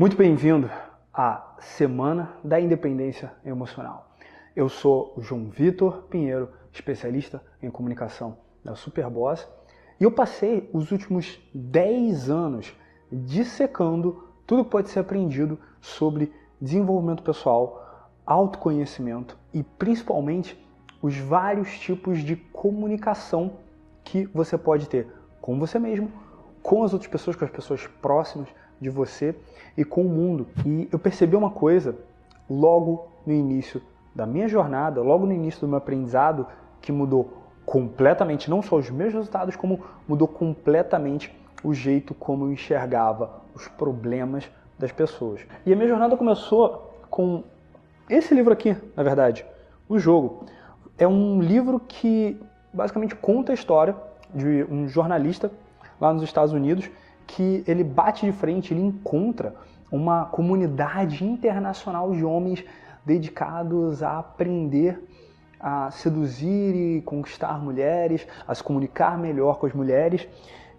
Muito bem-vindo à Semana da Independência Emocional. Eu sou o João Vitor Pinheiro, especialista em comunicação da Superboss, e eu passei os últimos 10 anos dissecando tudo que pode ser aprendido sobre desenvolvimento pessoal, autoconhecimento e principalmente os vários tipos de comunicação que você pode ter com você mesmo, com as outras pessoas, com as pessoas próximas de você e com o mundo. E eu percebi uma coisa logo no início da minha jornada, logo no início do meu aprendizado, que mudou completamente não só os meus resultados, como mudou completamente o jeito como eu enxergava os problemas das pessoas. E a minha jornada começou com esse livro aqui, na verdade, O Jogo. É um livro que basicamente conta a história de um jornalista lá nos Estados Unidos que ele bate de frente, ele encontra uma comunidade internacional de homens dedicados a aprender a seduzir e conquistar mulheres, a se comunicar melhor com as mulheres.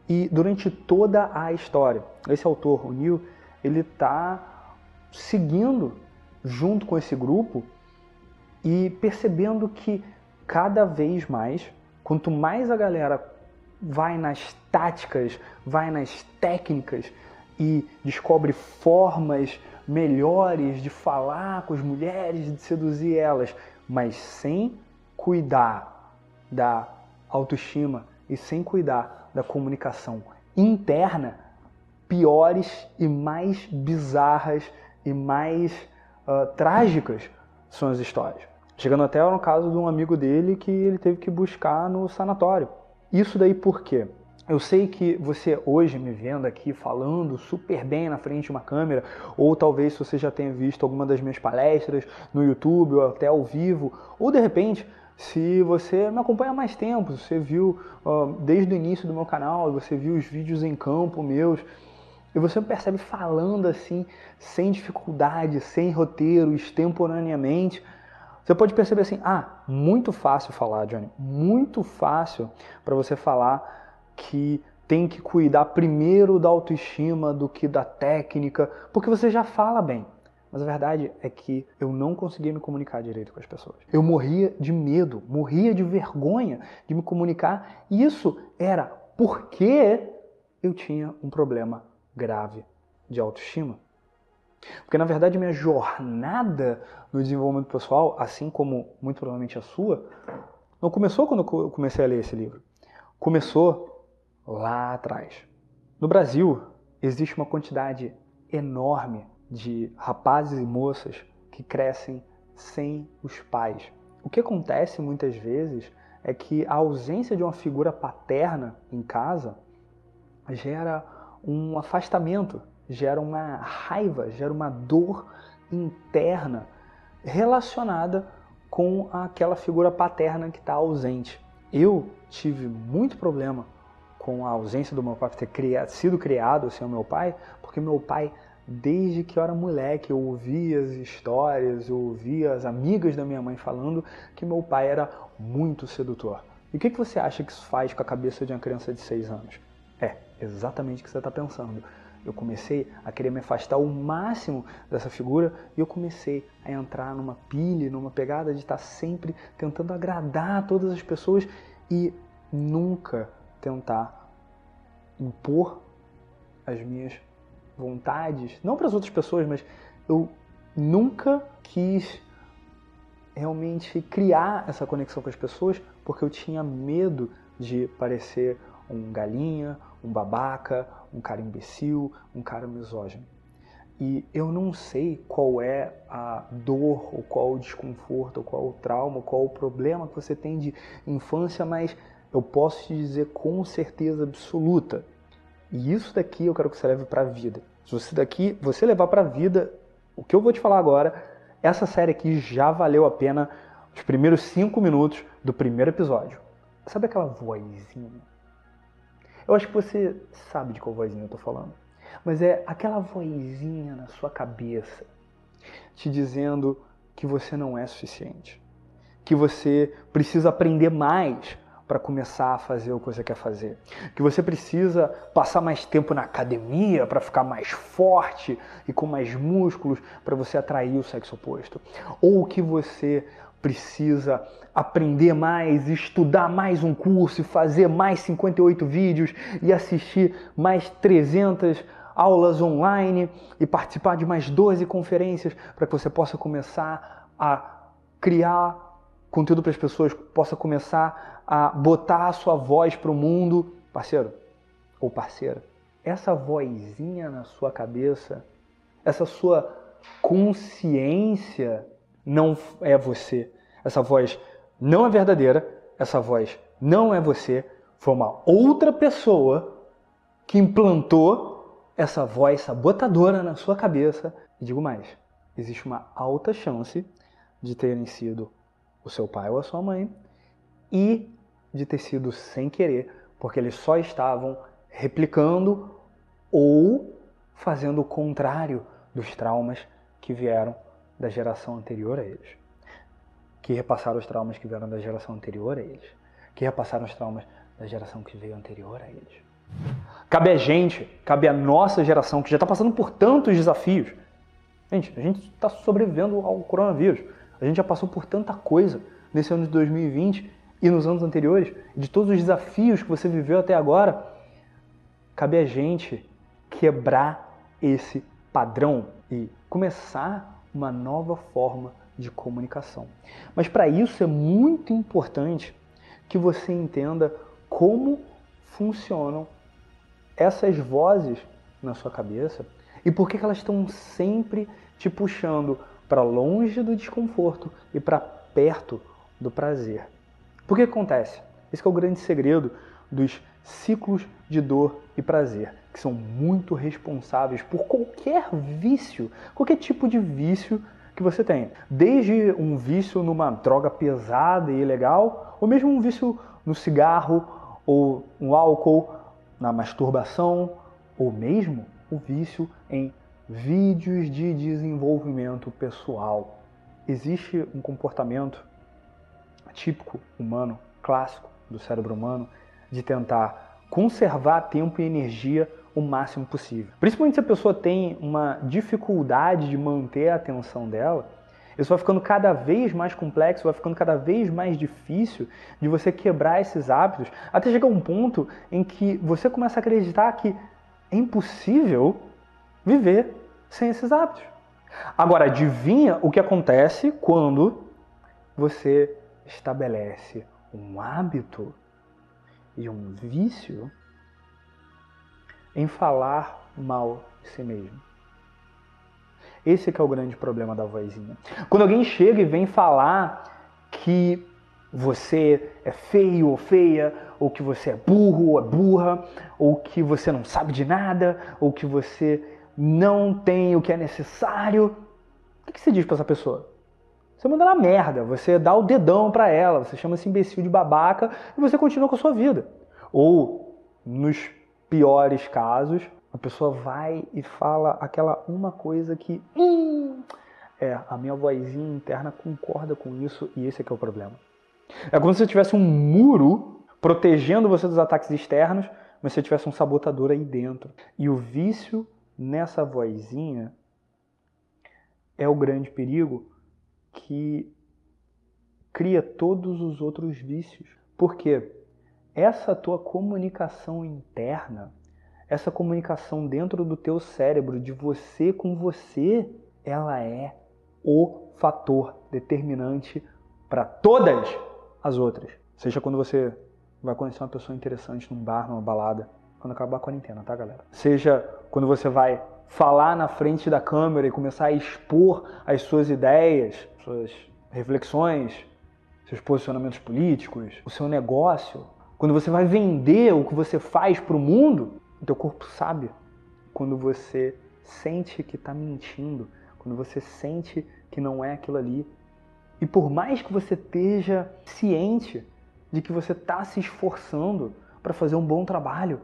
E durante toda a história, esse autor, o Neil, ele está seguindo junto com esse grupo e percebendo que cada vez mais, quanto mais a galera vai nas táticas, vai nas técnicas e descobre formas melhores de falar com as mulheres, de seduzir elas, mas sem cuidar da autoestima e sem cuidar da comunicação interna, piores e mais bizarras e mais uh, trágicas são as histórias. Chegando até no caso de um amigo dele que ele teve que buscar no sanatório isso daí por quê? Eu sei que você hoje me vendo aqui falando super bem na frente de uma câmera, ou talvez você já tenha visto alguma das minhas palestras no YouTube ou até ao vivo, ou de repente, se você me acompanha há mais tempo, você viu uh, desde o início do meu canal, você viu os vídeos em campo meus, e você me percebe falando assim, sem dificuldade, sem roteiro, extemporaneamente, você pode perceber assim, ah, muito fácil falar, Johnny, muito fácil para você falar que tem que cuidar primeiro da autoestima do que da técnica, porque você já fala bem. Mas a verdade é que eu não conseguia me comunicar direito com as pessoas. Eu morria de medo, morria de vergonha de me comunicar. E isso era porque eu tinha um problema grave de autoestima. Porque na verdade minha jornada no desenvolvimento pessoal, assim como muito provavelmente a sua, não começou quando eu comecei a ler esse livro. Começou lá atrás. No Brasil, existe uma quantidade enorme de rapazes e moças que crescem sem os pais. O que acontece muitas vezes é que a ausência de uma figura paterna em casa gera um afastamento gera uma raiva, gera uma dor interna relacionada com aquela figura paterna que está ausente. Eu tive muito problema com a ausência do meu pai ter criado, sido criado sem o meu pai, porque meu pai, desde que eu era moleque, eu ouvia as histórias, eu ouvia as amigas da minha mãe falando que meu pai era muito sedutor. E o que, que você acha que isso faz com a cabeça de uma criança de 6 anos? É, exatamente o que você está pensando eu comecei a querer me afastar o máximo dessa figura e eu comecei a entrar numa pilha, numa pegada de estar sempre tentando agradar todas as pessoas e nunca tentar impor as minhas vontades, não para as outras pessoas, mas eu nunca quis realmente criar essa conexão com as pessoas porque eu tinha medo de parecer um galinha, um babaca, um cara imbecil, um cara misógino. E eu não sei qual é a dor, ou qual o desconforto, ou qual o trauma, ou qual o problema que você tem de infância, mas eu posso te dizer com certeza absoluta. E isso daqui eu quero que você leve para a vida. Se você daqui, você levar para a vida, o que eu vou te falar agora, essa série aqui já valeu a pena os primeiros cinco minutos do primeiro episódio. Sabe aquela vozinha eu acho que você sabe de qual vozinha eu tô falando. Mas é aquela vozinha na sua cabeça te dizendo que você não é suficiente. Que você precisa aprender mais para começar a fazer o que você quer fazer. Que você precisa passar mais tempo na academia para ficar mais forte e com mais músculos para você atrair o sexo oposto. Ou que você precisa aprender mais, estudar mais um curso, fazer mais 58 vídeos e assistir mais 300 aulas online e participar de mais 12 conferências para que você possa começar a criar conteúdo para as pessoas, possa começar a botar a sua voz para o mundo. Parceiro ou parceira, essa vozinha na sua cabeça, essa sua consciência não é você. Essa voz não é verdadeira, essa voz não é você, foi uma outra pessoa que implantou essa voz sabotadora na sua cabeça. E digo mais, existe uma alta chance de terem sido o seu pai ou a sua mãe e de ter sido sem querer, porque eles só estavam replicando ou fazendo o contrário dos traumas que vieram da geração anterior a eles que repassaram os traumas que vieram da geração anterior a eles, que repassaram os traumas da geração que veio anterior a eles. Cabe a gente, cabe a nossa geração que já está passando por tantos desafios. Gente, a gente está sobrevivendo ao coronavírus. A gente já passou por tanta coisa nesse ano de 2020 e nos anos anteriores, de todos os desafios que você viveu até agora. Cabe a gente quebrar esse padrão e começar uma nova forma de comunicação. Mas para isso é muito importante que você entenda como funcionam essas vozes na sua cabeça e por que elas estão sempre te puxando para longe do desconforto e para perto do prazer. Por que acontece? Esse é o grande segredo dos ciclos de dor e prazer, que são muito responsáveis por qualquer vício, qualquer tipo de vício que você tem. Desde um vício numa droga pesada e ilegal, ou mesmo um vício no cigarro, ou no álcool, na masturbação, ou mesmo o vício em vídeos de desenvolvimento pessoal. Existe um comportamento típico humano, clássico do cérebro humano, de tentar conservar tempo e energia o máximo possível. Principalmente se a pessoa tem uma dificuldade de manter a atenção dela, isso vai ficando cada vez mais complexo, vai ficando cada vez mais difícil de você quebrar esses hábitos, até chegar um ponto em que você começa a acreditar que é impossível viver sem esses hábitos. Agora, adivinha o que acontece quando você estabelece um hábito e um vício em falar mal de si mesmo. Esse é o grande problema da vozinha. Quando alguém chega e vem falar que você é feio ou feia, ou que você é burro ou é burra, ou que você não sabe de nada, ou que você não tem o que é necessário, o que você diz para essa pessoa? Você manda ela merda, você dá o dedão para ela, você chama esse imbecil de babaca e você continua com a sua vida. Ou, nos piores casos, a pessoa vai e fala aquela uma coisa que. Hum, é, a minha vozinha interna concorda com isso e esse é que é o problema. É como se você tivesse um muro protegendo você dos ataques externos, mas você tivesse um sabotador aí dentro. E o vício nessa vozinha é o grande perigo que cria todos os outros vícios. Por quê? Essa tua comunicação interna, essa comunicação dentro do teu cérebro, de você com você, ela é o fator determinante para todas as outras. Seja quando você vai conhecer uma pessoa interessante num bar, numa balada, quando acabar a quarentena, tá, galera? Seja quando você vai falar na frente da câmera e começar a expor as suas ideias, suas reflexões, seus posicionamentos políticos, o seu negócio, quando você vai vender o que você faz para o mundo, o teu corpo sabe. Quando você sente que está mentindo, quando você sente que não é aquilo ali. E por mais que você esteja ciente de que você está se esforçando para fazer um bom trabalho,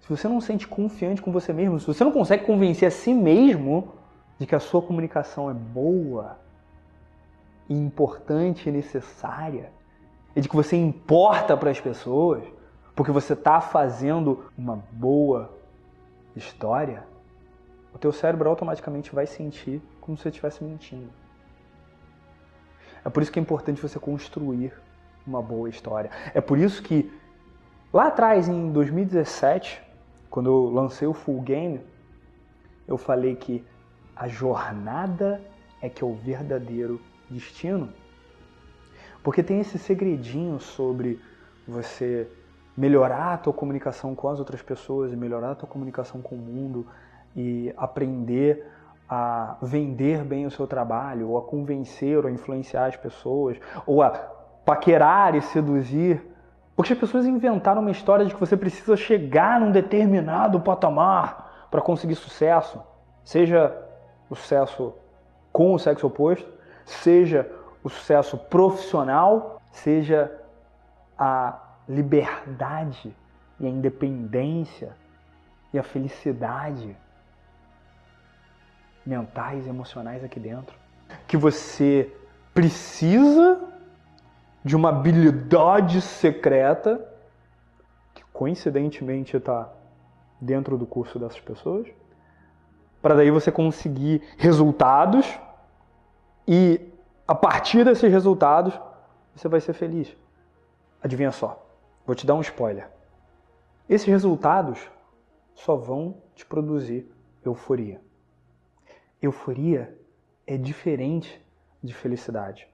se você não sente confiante com você mesmo, se você não consegue convencer a si mesmo de que a sua comunicação é boa, importante e necessária, e de que você importa para as pessoas, porque você está fazendo uma boa história, o teu cérebro automaticamente vai sentir como se você estivesse mentindo. É por isso que é importante você construir uma boa história. É por isso que lá atrás, em 2017, quando eu lancei o Full Game, eu falei que a jornada é que é o verdadeiro destino. Porque tem esse segredinho sobre você melhorar a tua comunicação com as outras pessoas, melhorar a tua comunicação com o mundo e aprender a vender bem o seu trabalho, ou a convencer ou a influenciar as pessoas, ou a paquerar e seduzir. Porque as pessoas inventaram uma história de que você precisa chegar num determinado patamar para conseguir sucesso, seja o sucesso com o sexo oposto, seja o sucesso profissional, seja a liberdade e a independência e a felicidade mentais e emocionais aqui dentro. Que você precisa de uma habilidade secreta que coincidentemente está dentro do curso dessas pessoas, para daí você conseguir resultados e a partir desses resultados você vai ser feliz. Adivinha só, vou te dar um spoiler. Esses resultados só vão te produzir euforia. Euforia é diferente de felicidade,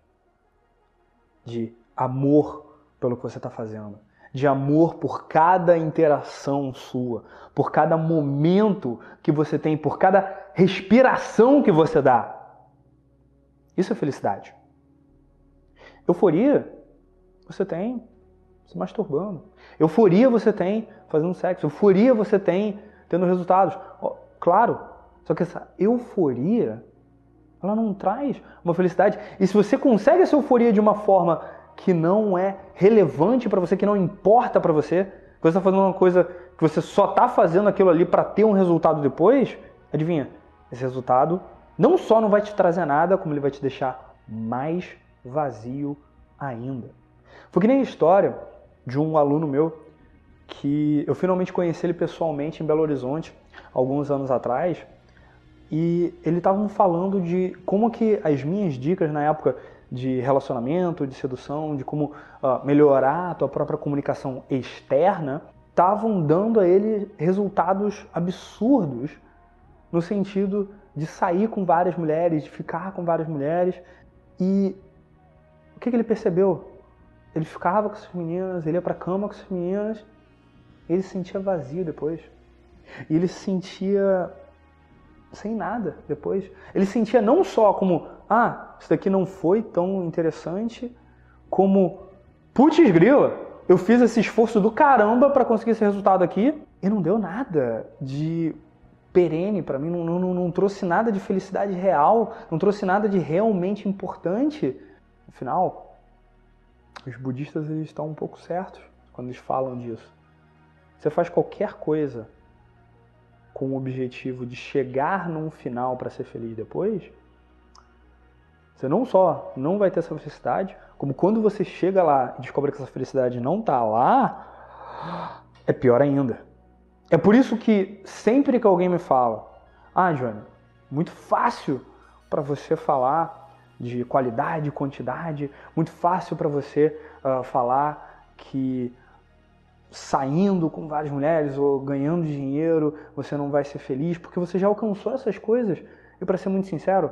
de amor pelo que você está fazendo, de amor por cada interação sua, por cada momento que você tem, por cada respiração que você dá. Isso é felicidade. Euforia você tem se masturbando. Euforia você tem fazendo sexo. Euforia você tem tendo resultados. Claro, só que essa euforia, ela não traz uma felicidade. E se você consegue essa euforia de uma forma que não é relevante para você, que não importa para você, que você está fazendo uma coisa que você só está fazendo aquilo ali para ter um resultado depois, adivinha? Esse resultado não só não vai te trazer nada, como ele vai te deixar mais vazio ainda. Foi que nem a história de um aluno meu que eu finalmente conheci ele pessoalmente em Belo Horizonte alguns anos atrás e ele estava falando de como que as minhas dicas na época de relacionamento, de sedução, de como uh, melhorar a tua própria comunicação externa, estavam dando a ele resultados absurdos no sentido de sair com várias mulheres, de ficar com várias mulheres. E o que, que ele percebeu? Ele ficava com essas meninas, ele ia para cama com essas meninas, ele se sentia vazio depois. E ele se sentia sem nada depois. Ele sentia não só como, ah, isso daqui não foi tão interessante, como, putz grila, eu fiz esse esforço do caramba para conseguir esse resultado aqui e não deu nada de perene para mim, não, não, não trouxe nada de felicidade real, não trouxe nada de realmente importante. Afinal, os budistas eles estão um pouco certos quando eles falam disso. Você faz qualquer coisa com o objetivo de chegar num final para ser feliz depois, você não só não vai ter essa felicidade, como quando você chega lá e descobre que essa felicidade não está lá, é pior ainda. É por isso que sempre que alguém me fala, ah, Johnny, muito fácil para você falar de qualidade, quantidade, muito fácil para você uh, falar que saindo com várias mulheres ou ganhando dinheiro, você não vai ser feliz, porque você já alcançou essas coisas. E para ser muito sincero,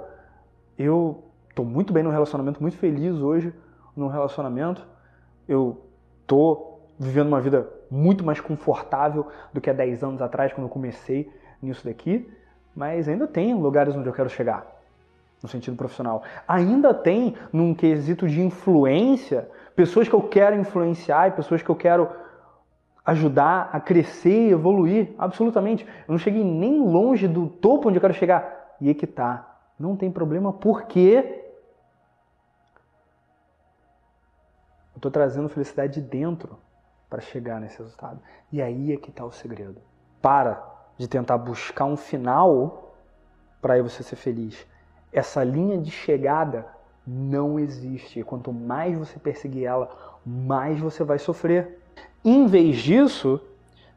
eu estou muito bem no relacionamento, muito feliz hoje no relacionamento. Eu tô vivendo uma vida muito mais confortável do que há 10 anos atrás, quando eu comecei nisso daqui, mas ainda tem lugares onde eu quero chegar, no sentido profissional. Ainda tem, num quesito de influência, pessoas que eu quero influenciar e pessoas que eu quero ajudar a crescer e evoluir, absolutamente. Eu não cheguei nem longe do topo onde eu quero chegar. E aí que tá. Não tem problema, porque eu estou trazendo felicidade de dentro para chegar nesse resultado. E aí é que está o segredo. Para de tentar buscar um final para você ser feliz. Essa linha de chegada não existe. E quanto mais você perseguir ela, mais você vai sofrer. Em vez disso,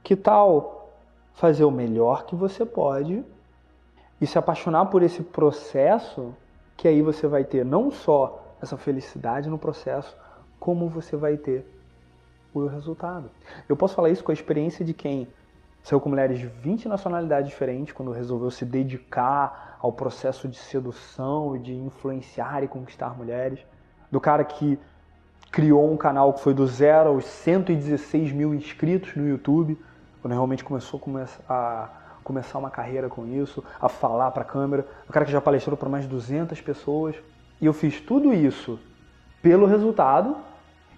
que tal fazer o melhor que você pode e se apaixonar por esse processo, que aí você vai ter não só essa felicidade no processo, como você vai ter o resultado. Eu posso falar isso com a experiência de quem saiu com mulheres de 20 nacionalidades diferentes quando resolveu se dedicar ao processo de sedução e de influenciar e conquistar mulheres. Do cara que criou um canal que foi do zero aos 116 mil inscritos no YouTube, quando realmente começou a começar uma carreira com isso, a falar para a câmera. O cara que já palestrou para mais de 200 pessoas. E eu fiz tudo isso pelo resultado,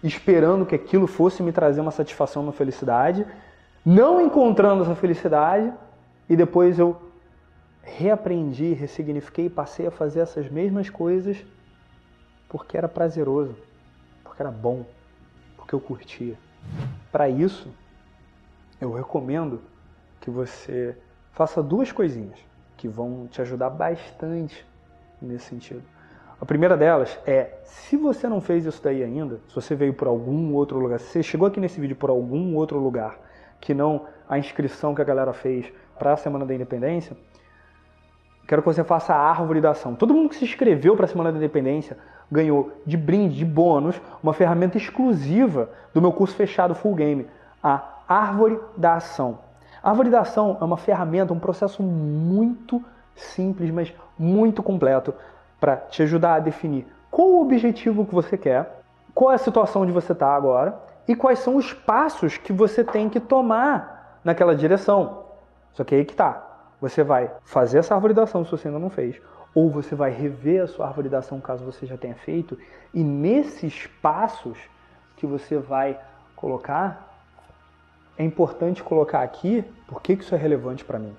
esperando que aquilo fosse me trazer uma satisfação, uma felicidade, não encontrando essa felicidade, e depois eu reaprendi, ressignifiquei, passei a fazer essas mesmas coisas porque era prazeroso, porque era bom, porque eu curtia. Para isso, eu recomendo que você faça duas coisinhas que vão te ajudar bastante nesse sentido. A primeira delas é, se você não fez isso daí ainda, se você veio por algum outro lugar, se você chegou aqui nesse vídeo por algum outro lugar que não a inscrição que a galera fez para a Semana da Independência, quero que você faça a árvore da ação. Todo mundo que se inscreveu para a Semana da Independência ganhou de brinde, de bônus, uma ferramenta exclusiva do meu curso fechado Full Game, a árvore da ação. A árvore da ação é uma ferramenta, um processo muito simples, mas muito completo para te ajudar a definir qual o objetivo que você quer, qual é a situação onde você está agora e quais são os passos que você tem que tomar naquela direção. Só que aí que tá. Você vai fazer essa árvore da ação se você ainda não fez, ou você vai rever a sua árvore da ação caso você já tenha feito, e nesses passos que você vai colocar, é importante colocar aqui por que, que isso é relevante para mim.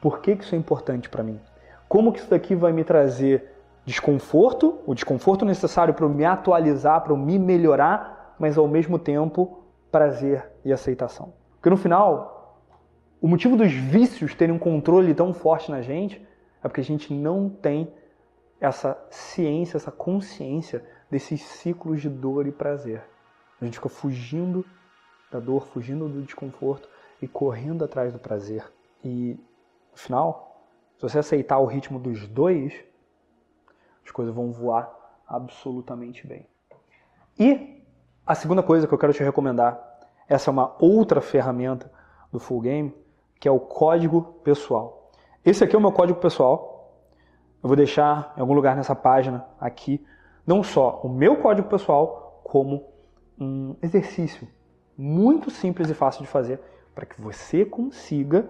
Por que, que isso é importante para mim? Como que isso daqui vai me trazer desconforto, o desconforto necessário para eu me atualizar, para eu me melhorar, mas ao mesmo tempo prazer e aceitação. Porque no final, o motivo dos vícios terem um controle tão forte na gente é porque a gente não tem essa ciência, essa consciência desses ciclos de dor e prazer. A gente fica fugindo da dor, fugindo do desconforto e correndo atrás do prazer. E no final, se você aceitar o ritmo dos dois, as coisas vão voar absolutamente bem. E a segunda coisa que eu quero te recomendar, essa é uma outra ferramenta do Full Game, que é o código pessoal. Esse aqui é o meu código pessoal. Eu vou deixar em algum lugar nessa página aqui, não só o meu código pessoal, como um exercício muito simples e fácil de fazer para que você consiga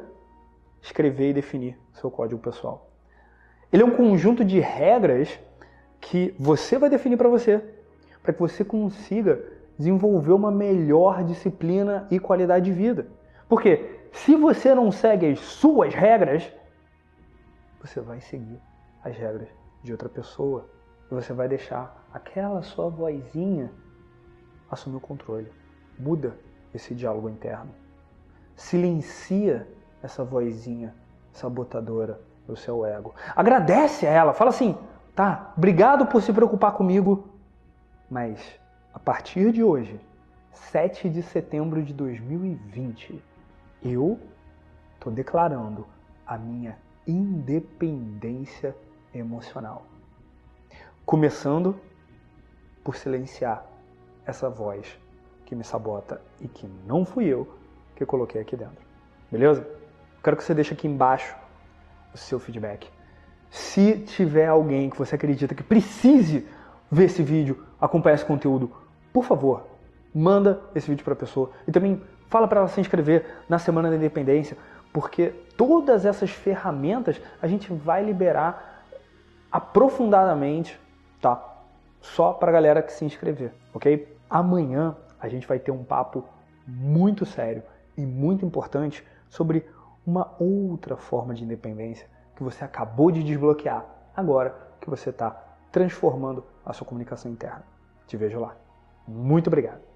escrever e definir seu código pessoal. Ele é um conjunto de regras que você vai definir para você, para que você consiga desenvolver uma melhor disciplina e qualidade de vida. Porque se você não segue as suas regras, você vai seguir as regras de outra pessoa e você vai deixar aquela sua vozinha assumir o controle. Muda esse diálogo interno. Silencia essa vozinha sabotadora do seu ego. Agradece a ela, fala assim: tá, obrigado por se preocupar comigo, mas a partir de hoje, 7 de setembro de 2020, eu estou declarando a minha independência emocional. Começando por silenciar essa voz que me sabota e que não fui eu que coloquei aqui dentro. Beleza? Quero que você deixe aqui embaixo o seu feedback. Se tiver alguém que você acredita que precise ver esse vídeo, acompanhar esse conteúdo, por favor, manda esse vídeo para a pessoa e também fala para ela se inscrever na Semana da Independência, porque todas essas ferramentas a gente vai liberar aprofundadamente, tá? Só para a galera que se inscrever, ok? Amanhã a gente vai ter um papo muito sério e muito importante sobre uma outra forma de independência que você acabou de desbloquear agora que você está transformando a sua comunicação interna. Te vejo lá. Muito obrigado.